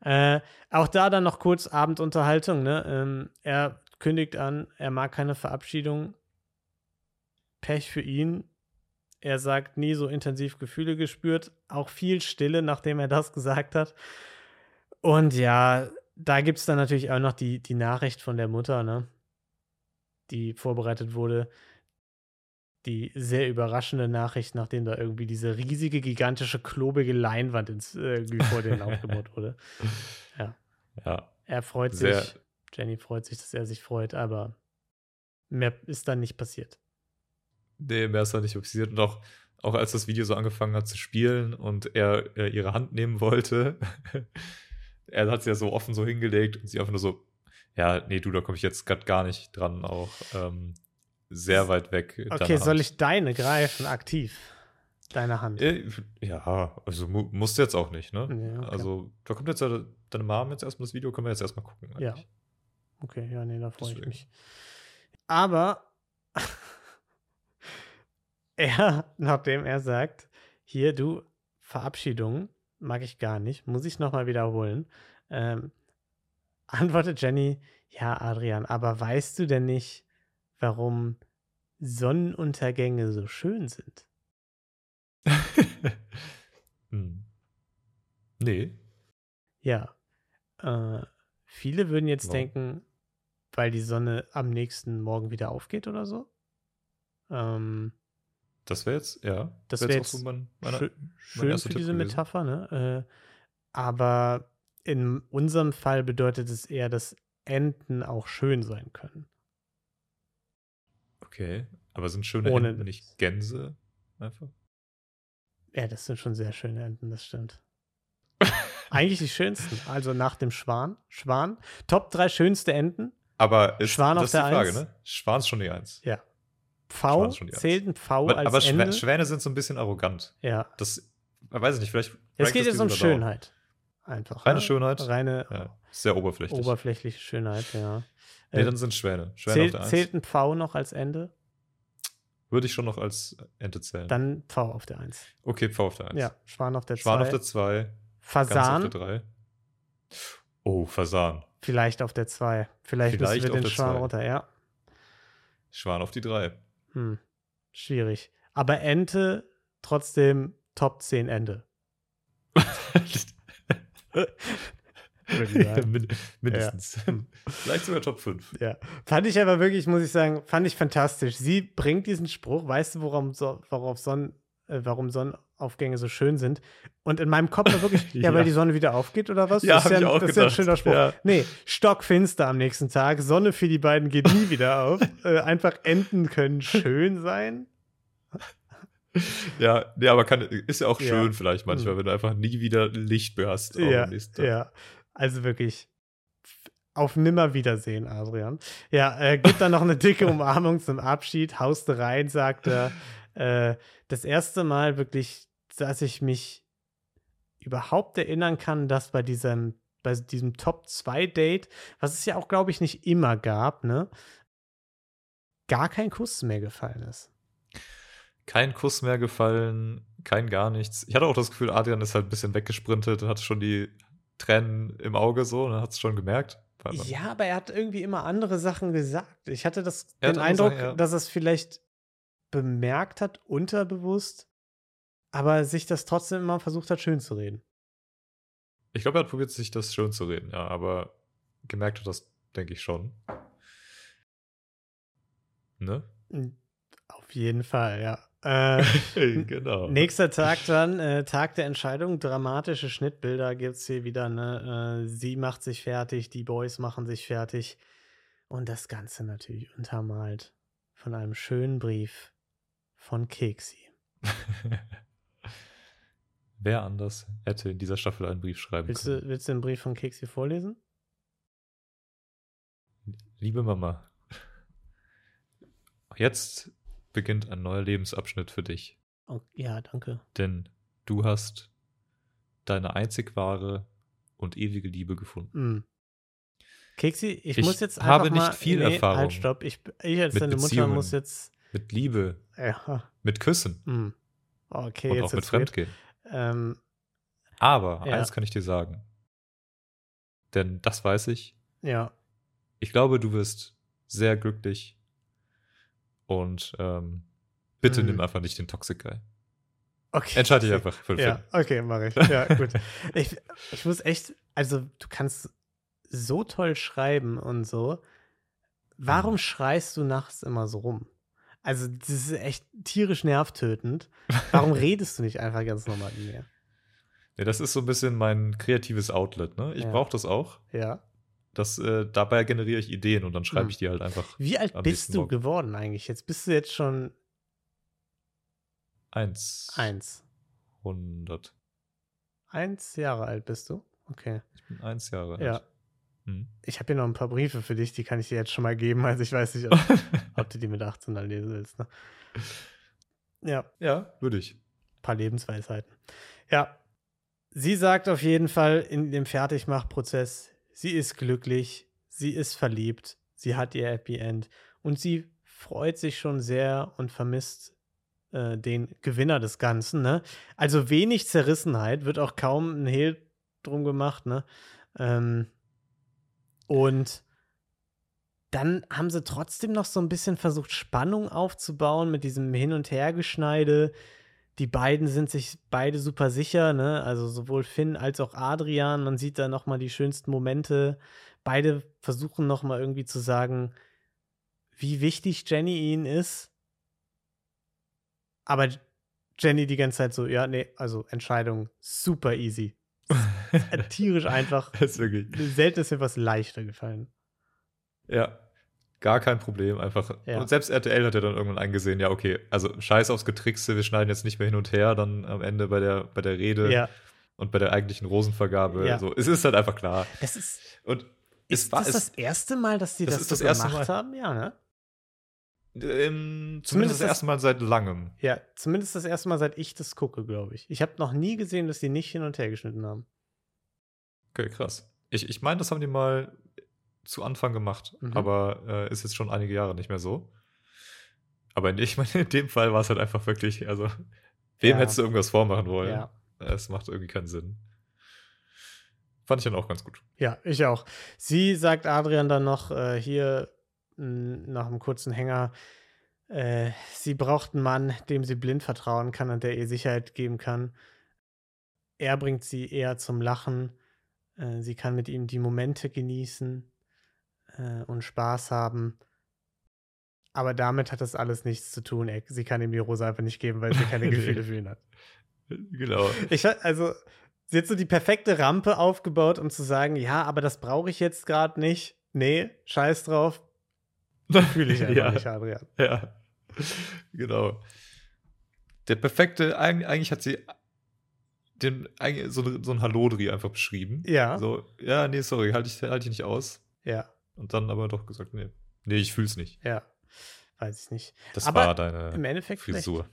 Äh, auch da dann noch kurz Abendunterhaltung. Ne? Ähm, er kündigt an, er mag keine Verabschiedung. Pech für ihn. Er sagt, nie so intensiv Gefühle gespürt. Auch viel Stille, nachdem er das gesagt hat. Und ja, da gibt es dann natürlich auch noch die, die Nachricht von der Mutter, ne? Die vorbereitet wurde. Die sehr überraschende Nachricht, nachdem da irgendwie diese riesige, gigantische, klobige Leinwand ins, äh, vor denen aufgebaut wurde. Ja, Er freut Sehr- sich. Jenny freut sich, dass er sich freut, aber mehr ist dann nicht passiert. nee, mehr ist da nicht passiert. Und auch, auch als das Video so angefangen hat zu spielen und er äh, ihre Hand nehmen wollte, er hat sie ja so offen so hingelegt und sie einfach nur so, ja, nee, du, da komme ich jetzt grad gar nicht dran, auch ähm, sehr weit weg. Okay, soll ich deine greifen, aktiv? Deine Hand. Äh, Ja, also mu musst du jetzt auch nicht, ne? Ja, okay. Also, da kommt jetzt ja deine Mom jetzt erstmal das Video, können wir jetzt erstmal gucken. Ja. eigentlich. Okay, ja, nee, da freue ich mich. Aber er, nachdem er sagt, hier, du, Verabschiedung mag ich gar nicht, muss ich nochmal wiederholen, ähm, antwortet Jenny, ja, Adrian, aber weißt du denn nicht, warum Sonnenuntergänge so schön sind? hm. Nee. Ja. Äh, viele würden jetzt Warum? denken, weil die Sonne am nächsten Morgen wieder aufgeht oder so. Ähm, Das wäre jetzt, ja. Das wär wär auch so jetzt mein, meine, schö schön erster für Tipp diese gewesen. Metapher, ne? Äh, aber in unserem Fall bedeutet es eher, dass Enten auch schön sein können. Okay. Aber sind schöne Ohne Enten nicht Gänse? Einfach? Ja, das sind schon sehr schöne Enten, das stimmt. Eigentlich die schönsten. Also nach dem Schwan. Schwan. Top 3 schönste Enten. Aber ist, Schwan das auf ist die der Frage, Eins? ne? Schwan ist schon die Eins. Ja. V zählt ein V Aber, als aber Ende. Schwäne sind so ein bisschen arrogant. ja. Das, ich weiß ich nicht, vielleicht. Es geht jetzt um. Schönheit. Einfach. Reine ne? Schönheit? Reine Ja, sehr oberflächlich. oberflächliche Schönheit, ja. nee, Äh, dann sind Schwäne. Schwäne auf zählt, der Eins. zählt ein V noch als Ende? Würde ich schon noch als Ente zählen. Dann V auf der 1. okay, Pfau auf der Eins. Ja, Schwan auf der 2. Schwan auf der 2, Gans auf Fasan der 3. Oh, Fasan. vielleicht auf der 2. Vielleicht, Vielleicht müssen wir auf den der Schwan runter, ja. Schwan auf die 3. Hm. Schwierig. Aber Ente trotzdem Top 10 Ende. Würde ich sagen. Min- Mindestens. Vielleicht sogar Top 5. Ja. Fand ich aber wirklich, muss ich sagen, fand ich fantastisch. Sie bringt diesen Spruch, weißt du, worum, so, worauf Son äh, warum Sonnenaufgänge so schön sind. Und in meinem Kopf war wirklich, ja, weil Ja. die Sonne wieder aufgeht oder was? Ja, das ist ja, ich ein- auch das ist ja ein schöner Spruch. Ja. Nee, stockfinster am nächsten Tag. Sonne für die beiden geht nie wieder auf. äh, einfach Enten können schön sein. Ja, nee, aber kann, ist ja auch Ja. schön vielleicht manchmal, Mhm. wenn du einfach nie wieder Licht mehr hast. Ja, am nächsten Tag. ja. Also wirklich auf Nimmerwiedersehen, Adrian. Ja, äh, gibt dann noch eine dicke Umarmung zum Abschied. Hauste rein, sagt er. Äh, das erste Mal wirklich, dass ich mich überhaupt erinnern kann, dass bei diesem, bei diesem Top-2-Date, was es ja auch, glaube ich, nicht immer gab, ne, gar kein Kuss mehr gefallen ist. Kein Kuss mehr gefallen, kein gar nichts. Ich hatte auch das Gefühl, Adrian ist halt ein bisschen weggesprintet und hatte schon die Tränen im Auge so und hat es schon gemerkt. Ja, aber er hat irgendwie immer andere Sachen gesagt. Ich hatte das, Er hat den Eindruck, Sachen, ja. dass er es vielleicht bemerkt hat, unterbewusst, aber sich das trotzdem immer versucht hat, schön zu reden. Ich glaube, er hat probiert, sich das schön zu reden, ja, aber gemerkt hat das, denke ich schon. Ne? Auf jeden Fall, ja. Äh, genau. nächster Tag dann, äh, Tag der Entscheidung, dramatische Schnittbilder gibt es hier wieder. Ne? Äh, sie macht sich fertig, die Boys machen sich fertig. Und das Ganze natürlich untermalt von einem schönen Brief von Keksi. Wer anders hätte in dieser Staffel einen Brief schreiben Willst können? du, willst du den Brief von Keksi vorlesen? Liebe Mama, jetzt beginnt ein neuer Lebensabschnitt für dich, Oh, ja, danke. denn du hast deine einzig wahre und ewige Liebe gefunden. Mm. Keksi, ich, Ich muss jetzt einfach habe nicht mal, viel nee, Erfahrung Halt, stopp. Ich, ich als mit deine Mutter muss jetzt. Mit Liebe, Ja. mit Küssen Mm. Okay, und jetzt auch mit. Fremdgehen. Ähm, Aber Ja. eins kann ich dir sagen. Denn das weiß ich. ja. Ich glaube, du wirst sehr glücklich. Und ähm, bitte Mhm. nimm einfach nicht den Toxic Guy. Okay. Entscheide dich einfach für den Ja, Film. okay, mache ich. Ja, gut. ich, ich muss echt, also du kannst so toll schreiben und so. Warum Mhm. schreist du nachts immer so rum? Also, das ist echt tierisch nervtötend. Warum redest du nicht einfach ganz normal mit mir? Nee, das ist so ein bisschen mein kreatives Outlet. Ne? Ich Ja. brauche das auch. Ja. Das, äh, dabei generiere ich Ideen und dann schreibe Mhm. ich die halt einfach Wie alt bist du Morgen. geworden eigentlich? Jetzt bist du jetzt schon eins. eins. 100. Eins Jahre alt bist du? Okay. Ich bin eins Jahre alt. Ja. Hm. Ich habe hier noch ein paar Briefe für dich, die kann ich dir jetzt schon mal geben. Also ich weiß nicht, ob, ob du die mit 18 dann lesen willst. Ne? Ja, ja, würde ich. paar Lebensweisheiten. Ja, sie sagt auf jeden Fall in dem Fertigmachprozess, sie ist glücklich, sie ist verliebt, sie hat ihr Happy End und sie freut sich schon sehr und vermisst äh, den Gewinner des Ganzen. Ne? Also wenig Zerrissenheit, wird auch kaum ein Hehl drum gemacht. Ne? Ähm, und dann haben sie trotzdem noch so ein bisschen versucht, Spannung aufzubauen mit diesem Hin- und Hergeschneide. Die beiden sind sich beide super sicher, ne? Also sowohl Finn als auch Adrian. Man sieht da noch mal die schönsten Momente. Beide versuchen noch mal irgendwie zu sagen, wie wichtig Jenny ihnen ist. Aber Jenny die ganze Zeit so, ja, nee, also Entscheidung super easy. Tierisch einfach. Das ist wirklich. Selten ist mir was leichter gefallen. Ja, gar kein Problem. Einfach. Ja. Und selbst RTL hat ja dann irgendwann eingesehen, ja, okay, also scheiß aufs Getrickse, wir schneiden jetzt nicht mehr hin und her, dann am Ende bei der, bei der Rede Ja, und bei der eigentlichen Rosenvergabe. Ja. So, es ist halt einfach klar. das ist. Und Ist es war das es, das erste Mal, dass die das das, so das gemacht haben? Ja, ne? ähm, Zumindest zumindest das- das erste Mal seit langem. Ja, zumindest das erste Mal, seit ich das gucke, glaube ich. Ich habe noch nie gesehen, dass die nicht hin und her geschnitten haben. Okay, krass. Ich, ich meine, das haben die mal zu Anfang gemacht, Mhm. aber äh, ist jetzt schon einige Jahre nicht mehr so. Aber in, ich meine, in dem Fall war es halt einfach wirklich, also, wem Ja. hättest du irgendwas vormachen wollen? Ja. Es macht irgendwie keinen Sinn. Fand ich dann auch ganz gut. Ja, ich auch. Sie sagt Adrian dann noch äh, hier nach einem kurzen Hänger, äh, sie braucht einen Mann, dem sie blind vertrauen kann und der ihr Sicherheit geben kann. Er bringt sie eher zum Lachen. Äh, sie kann mit ihm die Momente genießen äh, und Spaß haben. Aber damit hat das alles nichts zu tun. Ey. Sie kann ihm die Rose einfach nicht geben, weil sie keine Gefühle für ihn hat. Genau. Ich, also, sie hat so die perfekte Rampe aufgebaut, um zu sagen, ja, aber das brauche ich jetzt gerade nicht. Nee, scheiß drauf. Fühle ich einfach ja. nicht, Adrian. Ja, genau. Der perfekte, eig- eigentlich hat sie den, so, so ein Hallodri einfach beschrieben. Ja. So, ja, nee, sorry, halte ich, halt ich nicht aus. Ja, Und dann aber doch gesagt, nee, nee, ich fühl's nicht. ja. Weiß ich nicht. Das Aber war deine Im Endeffekt Frisur.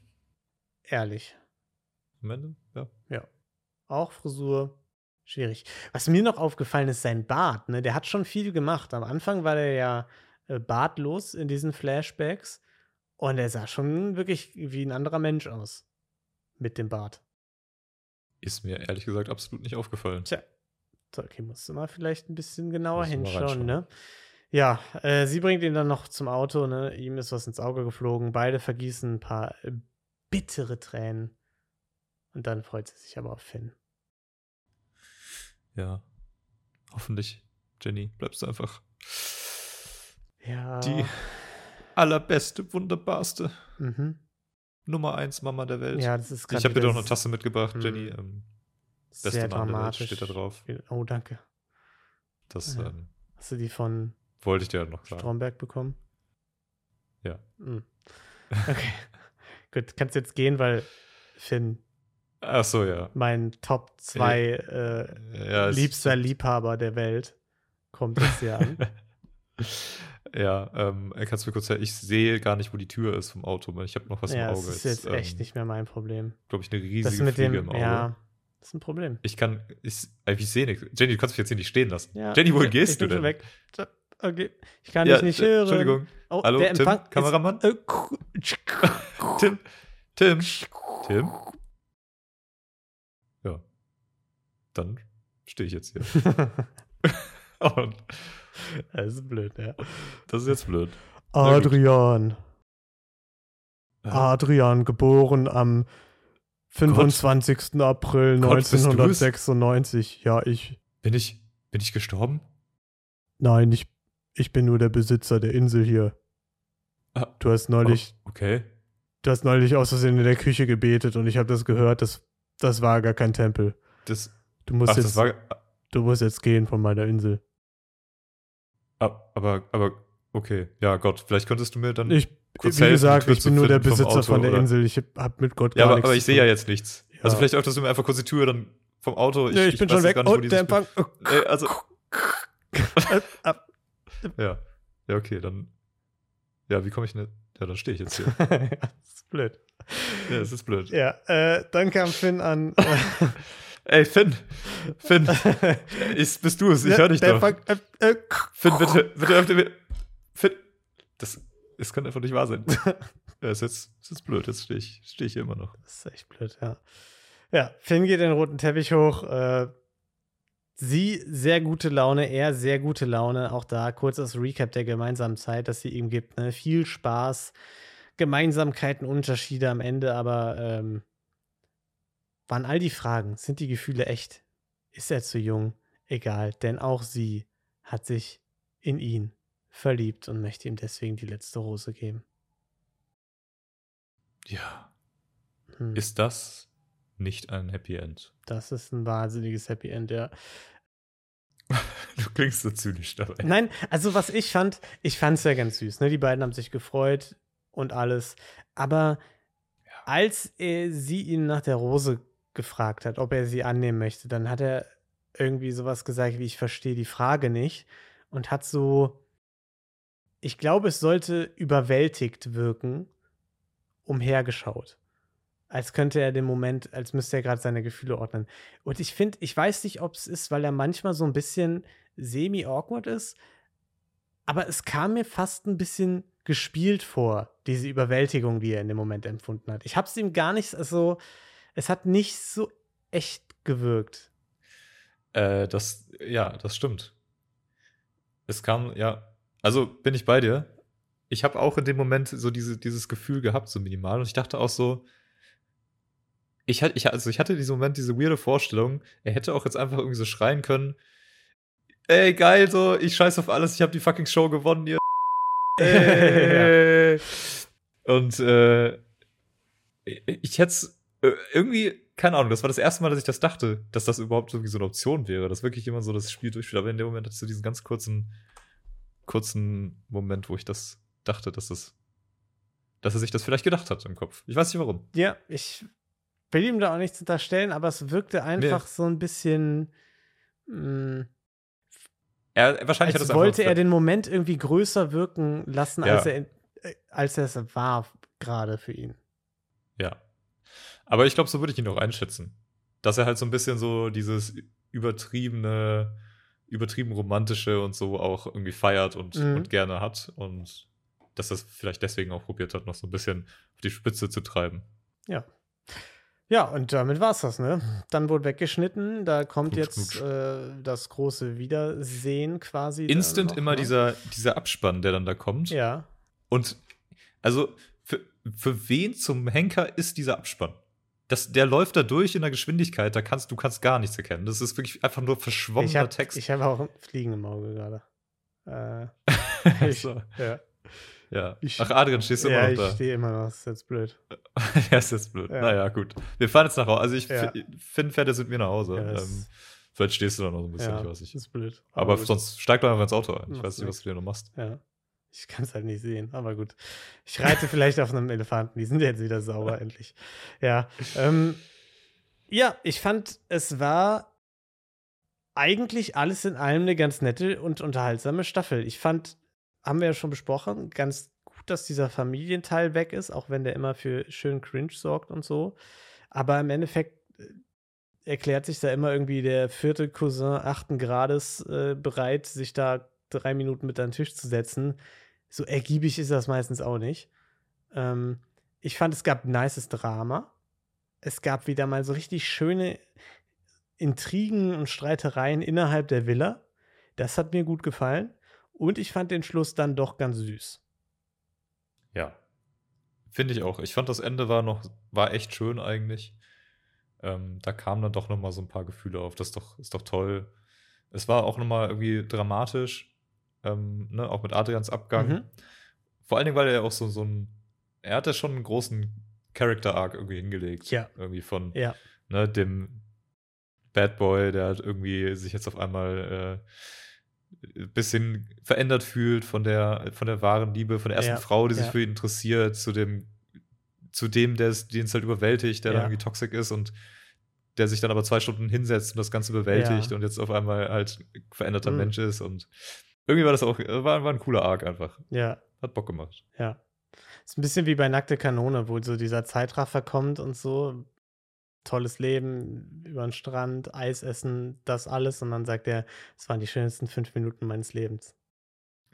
ehrlich. Am Ende, ja. Auch Frisur. Schwierig. Was mir noch aufgefallen ist, sein Bart, ne? Der hat schon viel gemacht. Am Anfang war der ja äh, bartlos in diesen Flashbacks. Und er sah schon wirklich wie ein anderer Mensch aus. Mit dem Bart. Ist mir ehrlich gesagt absolut nicht aufgefallen. Tja. Okay, musst du mal vielleicht ein bisschen genauer hinschauen, ne? Ja, äh, sie bringt ihn dann noch zum Auto, ne? Ihm ist was ins Auge geflogen. Beide vergießen ein paar äh, bittere Tränen. Und dann freut sie sich aber auf Finn. Ja. Hoffentlich, Jenny, bleibst du einfach Ja. die allerbeste, wunderbarste Mhm. Nummer eins Mama der Welt. Ja, das ist ich habe dir doch eine Tasse mitgebracht, Mhm. Jenny. Ähm, beste sehr Mama dramatisch. steht da drauf. Oh, danke. Das Ja. ähm, Hast du die von wollte ich dir ja noch sagen. Stromberg bekommen? Ja. Mhm. Okay. Gut, kannst jetzt gehen, weil Finn, Ach so, ja. mein Top 2 äh, ja es- liebster Liebhaber der Welt, kommt jetzt hier an. ja, ähm, kannst du mir kurz sagen, ich sehe gar nicht, wo die Tür ist vom Auto. weil Ich habe noch was ja, im das Auge. ist jetzt echt ähm, nicht mehr mein Problem. Glaube ich, eine Das riesige mit Fliege dem, im Auge. ja, das ist ein Problem. Ich kann, ich, äh, ich sehe nichts. Jenny, du kannst mich jetzt hier nicht stehen lassen. Ja, Jenny, wohin ich- gehst ich du denn? weg. Okay. Ich kann Ja, dich nicht äh, hören. Entschuldigung. Oh, Hallo, der Tim, Empfang ist- Kameramann? Äh, Tim, Tim, Tim. Ja. Dann stehe ich jetzt hier. Und das ist blöd, ja. das ist jetzt blöd. Adrian. Adrian, geboren am 25. April Gott, bist du's? 1996. Ja, ich. Bin ich, bin ich gestorben? Nein, ich, ich bin nur der Besitzer der Insel hier. Ah, Du hast neulich, Oh, okay. du hast neulich aus Versehen in der Küche gebetet und ich habe das gehört. Das, das war gar kein Tempel. Das, Du musst, ach, jetzt, war, du musst jetzt gehen von meiner Insel. Aber, aber, okay. Ja, Gott, vielleicht könntest du mir dann. Ich, kurz wie helfen, gesagt, ich bin nur der Besitzer Auto, von der oder? Insel. Ich habe mit Gott gar ja, aber, nichts aber ich sehe ja jetzt nichts. Ja. Also vielleicht öffnest du mir einfach kurz die Tür dann vom Auto. Nee, ich, bin schon weg. gar nicht, Oh, wo der Empfang. Äh, also, Äh, ab. ja. Ja, okay, dann. Ja, wie komme ich denn? Ja, dann stehe ich jetzt hier. das ist blöd. ja, es ist blöd. Ja, äh, dann kam Finn an. Ey, Finn! Finn! ist, bist du es? Ich höre dich doch. Äh, äh, Finn, bitte, bitte öffne mir. Finn! Das, das kann einfach nicht wahr sein. ja, ist jetzt, ist jetzt blöd. Jetzt stehe ich, steh ich hier immer noch. Das ist echt blöd, ja. Ja, Finn geht den roten Teppich hoch. Äh, sie sehr gute Laune, er sehr gute Laune. Auch da kurz das Recap der gemeinsamen Zeit, das sie ihm gibt. Ne? Viel Spaß, Gemeinsamkeiten, Unterschiede am Ende, aber ähm, waren all die Fragen. Sind die Gefühle echt? Ist er zu jung? Egal, denn auch sie hat sich in ihn verliebt und möchte ihm deswegen die letzte Rose geben. Ja. Hm. Ist das nicht ein Happy End? Das ist ein wahnsinniges Happy End, ja. Du klingst so zynisch dabei. Nein, also was ich fand, ich fand es ja ganz süß. Ne? Die beiden haben sich gefreut und alles. Aber als er, sie ihn nach der Rose gefragt hat, ob er sie annehmen möchte, dann hat er irgendwie sowas gesagt, wie ich verstehe die Frage nicht. Und hat so, ich glaube, es sollte überwältigt wirken, umhergeschaut. Als könnte er den Moment, als müsste er gerade seine Gefühle ordnen. Und ich finde, ich weiß nicht, ob es ist, weil er manchmal so ein bisschen semi-awkward ist, aber es kam mir fast ein bisschen gespielt vor, diese Überwältigung, die er in dem Moment empfunden hat. Ich habe es ihm gar nicht, also es hat nicht so echt gewirkt. Äh, das, ja, das stimmt. Es kam, ja, also bin ich bei dir. Ich habe auch in dem Moment so diese, dieses Gefühl gehabt, so minimal. Und ich dachte auch so, ich hatte, ich, also ich hatte in diesem Moment diese weirde Vorstellung, er hätte auch jetzt einfach irgendwie so schreien können, ey, geil, so, ich scheiß auf alles, ich habe die fucking Show gewonnen, ihr Äh, Und äh, ich hätte irgendwie, keine Ahnung, das war das erste Mal, dass ich das dachte, dass das überhaupt irgendwie so eine Option wäre, dass wirklich jemand so das Spiel durchspielt. Aber in dem Moment hatte ich so diesen ganz kurzen, kurzen Moment, wo ich das dachte, dass das, dass er sich das vielleicht gedacht hat im Kopf. Ich weiß nicht warum. Ja, ich will ihm da auch nichts unterstellen, aber es wirkte einfach Nee. so ein bisschen. Mh, Er, wahrscheinlich als wollte er den Moment irgendwie größer wirken lassen, Ja. als, er, äh, als er es war, gerade für ihn. Ja. Aber ich glaube, so würde ich ihn auch einschätzen. Dass er halt so ein bisschen so dieses übertriebene, übertrieben romantische und so auch irgendwie feiert und, Mhm. und gerne hat. Und dass das vielleicht deswegen auch probiert hat, noch so ein bisschen auf die Spitze zu treiben. Ja. Ja, und damit war's das, ne? Dann wurde weggeschnitten, da kommt Knutsch, jetzt äh, das große Wiedersehen quasi. Instant immer ne? dieser, dieser Abspann, der dann da kommt. Ja. Und also für, für wen zum Henker ist dieser Abspann? Das, der läuft da durch in der Geschwindigkeit, da kannst du kannst gar nichts erkennen. Das ist wirklich einfach nur verschwommener Ich habe Text. ich hab auch ein Fliegen im Auge gerade. Äh, ich, so, ja. ja. Ich- Ach, Adrian, stehst du ja, immer ich noch da? stehe immer noch, das ist jetzt blöd. ja, ist jetzt blöd. Ja. Naja, gut. Wir fahren jetzt nach Hause. Also ich Ja. fi- Finn fährt jetzt mit mir nach Hause. Ja, ähm, vielleicht stehst du da noch so ein bisschen, ich weiß nicht. das ist blöd. Aber gut. sonst steig doch einfach ins Auto ein. Ich weiß nicht, was du dir noch machst. Ja. Ich kann es halt nicht sehen, aber gut. Ich reite vielleicht auf einem Elefanten. Die sind jetzt wieder sauber, endlich. Ja. Ähm, ja, ich fand, es war eigentlich alles in allem eine ganz nette und unterhaltsame Staffel. Ich fand, haben wir ja schon besprochen, ganz gut, dass dieser Familienteil weg ist, auch wenn der immer für schön Cringe sorgt und so. Aber im Endeffekt äh, erklärt sich da immer irgendwie der vierte Cousin achten Grades äh, bereit, sich da drei Minuten mit an den Tisch zu setzen. So ergiebig ist das meistens auch nicht. Ähm, ich fand, es gab nices Drama. Es gab wieder mal so richtig schöne Intrigen und Streitereien innerhalb der Villa. Das hat mir gut gefallen. Und ich fand den Schluss dann doch ganz süß. Ja. Finde ich auch. Ich fand das Ende war noch, war echt schön eigentlich. Ähm, da kamen dann doch noch mal so ein paar Gefühle auf. Das ist doch, ist doch toll. Es war auch noch mal irgendwie dramatisch, ähm, ne, auch mit Adrians Abgang. Mhm. Vor allen Dingen, weil er auch so, so ein, er hat ja schon einen großen Character-Arc irgendwie hingelegt. Ja. Irgendwie von Ja, ne, dem Bad Boy, der halt irgendwie sich jetzt auf einmal äh, ein bisschen verändert fühlt von der, von der wahren Liebe, von der ersten Ja, Frau, die sich für ihn interessiert, zu dem, zu dem, der es- den es halt überwältigt, der dann irgendwie toxisch ist und der sich dann aber zwei Stunden hinsetzt und das Ganze bewältigt und jetzt auf einmal halt veränderter Mhm. Mensch ist und irgendwie war das auch, äh, war, war ein cooler Arc einfach. ja, Hat Bock gemacht. ja. Ist ein bisschen wie bei Nackte Kanone, wo so dieser Zeitraffer kommt und so. Tolles Leben über den Strand, Eis essen, das alles. Und dann sagt er, es waren die schönsten fünf Minuten meines Lebens.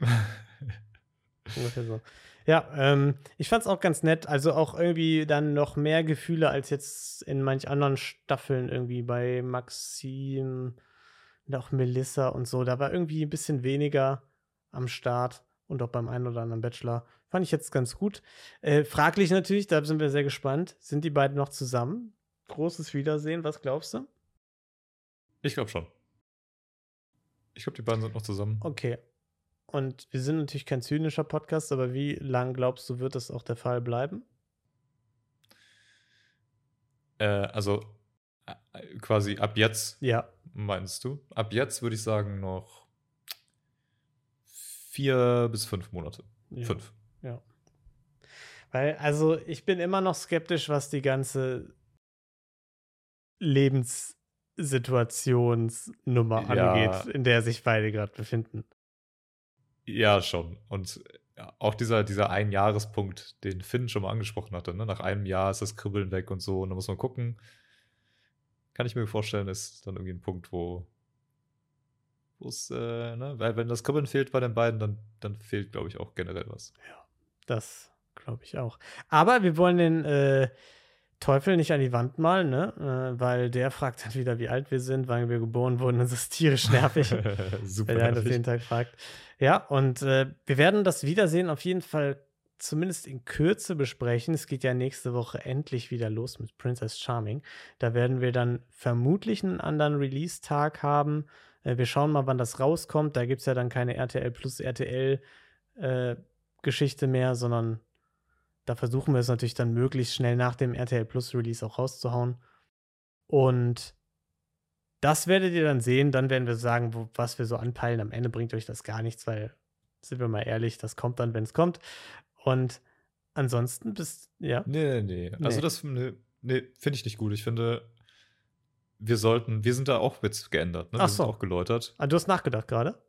Ungefähr so. Ja, ähm, ich fand's auch ganz nett. Also auch irgendwie dann noch mehr Gefühle als jetzt in manch anderen Staffeln irgendwie bei Maxim und auch Melissa und so. Da war irgendwie ein bisschen weniger am Start und auch beim einen oder anderen Bachelor. Fand ich jetzt ganz gut. Äh, fraglich natürlich, da sind wir sehr gespannt. Sind die beiden noch zusammen? Großes Wiedersehen, was glaubst du? Ich glaube schon. Ich glaube, die beiden sind noch zusammen. Okay. Und wir sind natürlich kein zynischer Podcast, aber wie lang glaubst du, wird das auch der Fall bleiben? Äh, also äh, quasi ab jetzt Ja. Meinst du? Ab jetzt würde ich sagen noch vier bis fünf Monate. ja. Fünf. Ja. Weil, also, ich bin immer noch skeptisch, was die ganze Lebenssituationsnummer Ja. angeht, in der sich beide gerade befinden. Ja, schon. Und auch dieser, dieser Einjahrespunkt, den Finn schon mal angesprochen hatte, ne? nach einem Jahr ist das Kribbeln weg und so, und da muss man gucken. Kann ich mir vorstellen, ist dann irgendwie ein Punkt, wo es, äh, ne? weil wenn das Kribbeln fehlt bei den beiden, dann, dann fehlt, glaube ich, auch generell was. Das glaube ich auch. Aber wir wollen den äh, Teufel nicht an die Wand malen, ne? Äh, weil der fragt dann wieder, wie alt wir sind, wann wir geboren wurden. Das ist tierisch nervig. Super. wenn er das jeden Tag fragt. Ja, und äh, wir werden das Wiedersehen auf jeden Fall zumindest in Kürze besprechen. Es geht ja nächste Woche endlich wieder los mit Princess Charming. Da werden wir dann vermutlich einen anderen Release-Tag haben. Äh, wir schauen mal, wann das rauskommt. Da gibt es ja dann keine RTL plus RTL äh, mehr, sondern da versuchen wir es natürlich dann möglichst schnell nach dem RTL Plus Release auch rauszuhauen. Und das werdet ihr dann sehen. Dann werden wir sagen, wo, was wir so anpeilen. Am Ende bringt euch das gar nichts, weil, sind wir mal ehrlich, das kommt dann, wenn es kommt. Und ansonsten bist, ja. Nee, nee, nee. Also Nee. das nee, nee, finde ich nicht gut. Ich finde, wir sollten, wir sind da auch jetzt geändert, ne? Ach Wir so. sind auch geläutert. Ah, du hast nachgedacht gerade?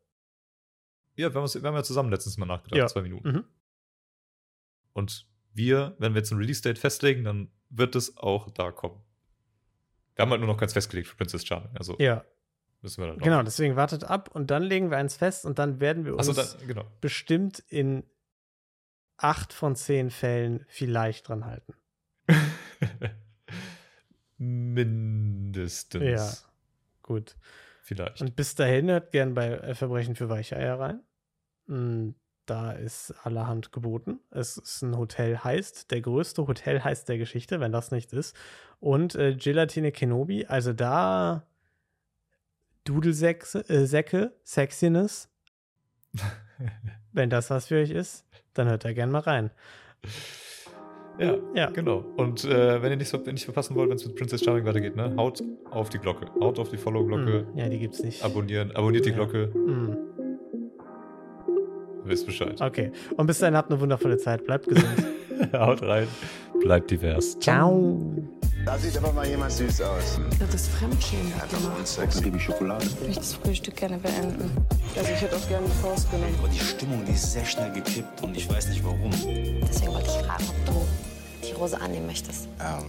Ja, wir haben, uns, wir haben ja zusammen letztens mal nachgedacht, Ja. zwei Minuten. Mhm. Und wir, wenn wir jetzt ein Release-Date festlegen, dann wird es auch da kommen. Wir haben halt nur noch keins festgelegt für Princess Charming. Also Ja, müssen wir dann genau. Deswegen wartet ab und dann legen wir eins fest und dann werden wir uns Achso, dann, genau. bestimmt in acht von zehn Fällen vielleicht dran halten. Mindestens. Ja, gut. Vielleicht. Und bis dahin hört gern bei äh, Verbrechen für Weicheier rein. Mm, Da ist allerhand geboten. Es ist ein Hotel heißt, der größte Hotel heißt der Geschichte, wenn das nicht ist. Und äh, Gelatine Kenobi, also da Dudelsäcke, äh, Säcke, Sexiness. wenn das was für euch ist, dann hört da gern mal rein. ja, Ja. genau. Und äh, wenn ihr nichts nicht verpassen wollt, wenn es mit Princess Charming weitergeht, ne, haut auf die Glocke. Haut auf die Follow-Glocke. Mm, Ja, die gibt's nicht. Abonnieren. Abonniert die Ja. Glocke. Mm, wisst Bescheid. Okay. Und bis dahin habt eine wundervolle Zeit. Bleibt gesund. haut rein. Bleibt divers. Ciao. Da sieht aber mal jemand süß aus. Das ist Fremdschämen gemacht. Sex, gebe ich Schokolade. Ich möchte das Frühstück gerne beenden. Also ich hätte auch gerne die Faust genommen. Aber die Stimmung, die ist sehr schnell gekippt und ich weiß nicht warum. Deswegen wollte ich fragen, ob du die Rose annehmen möchtest. Ähm,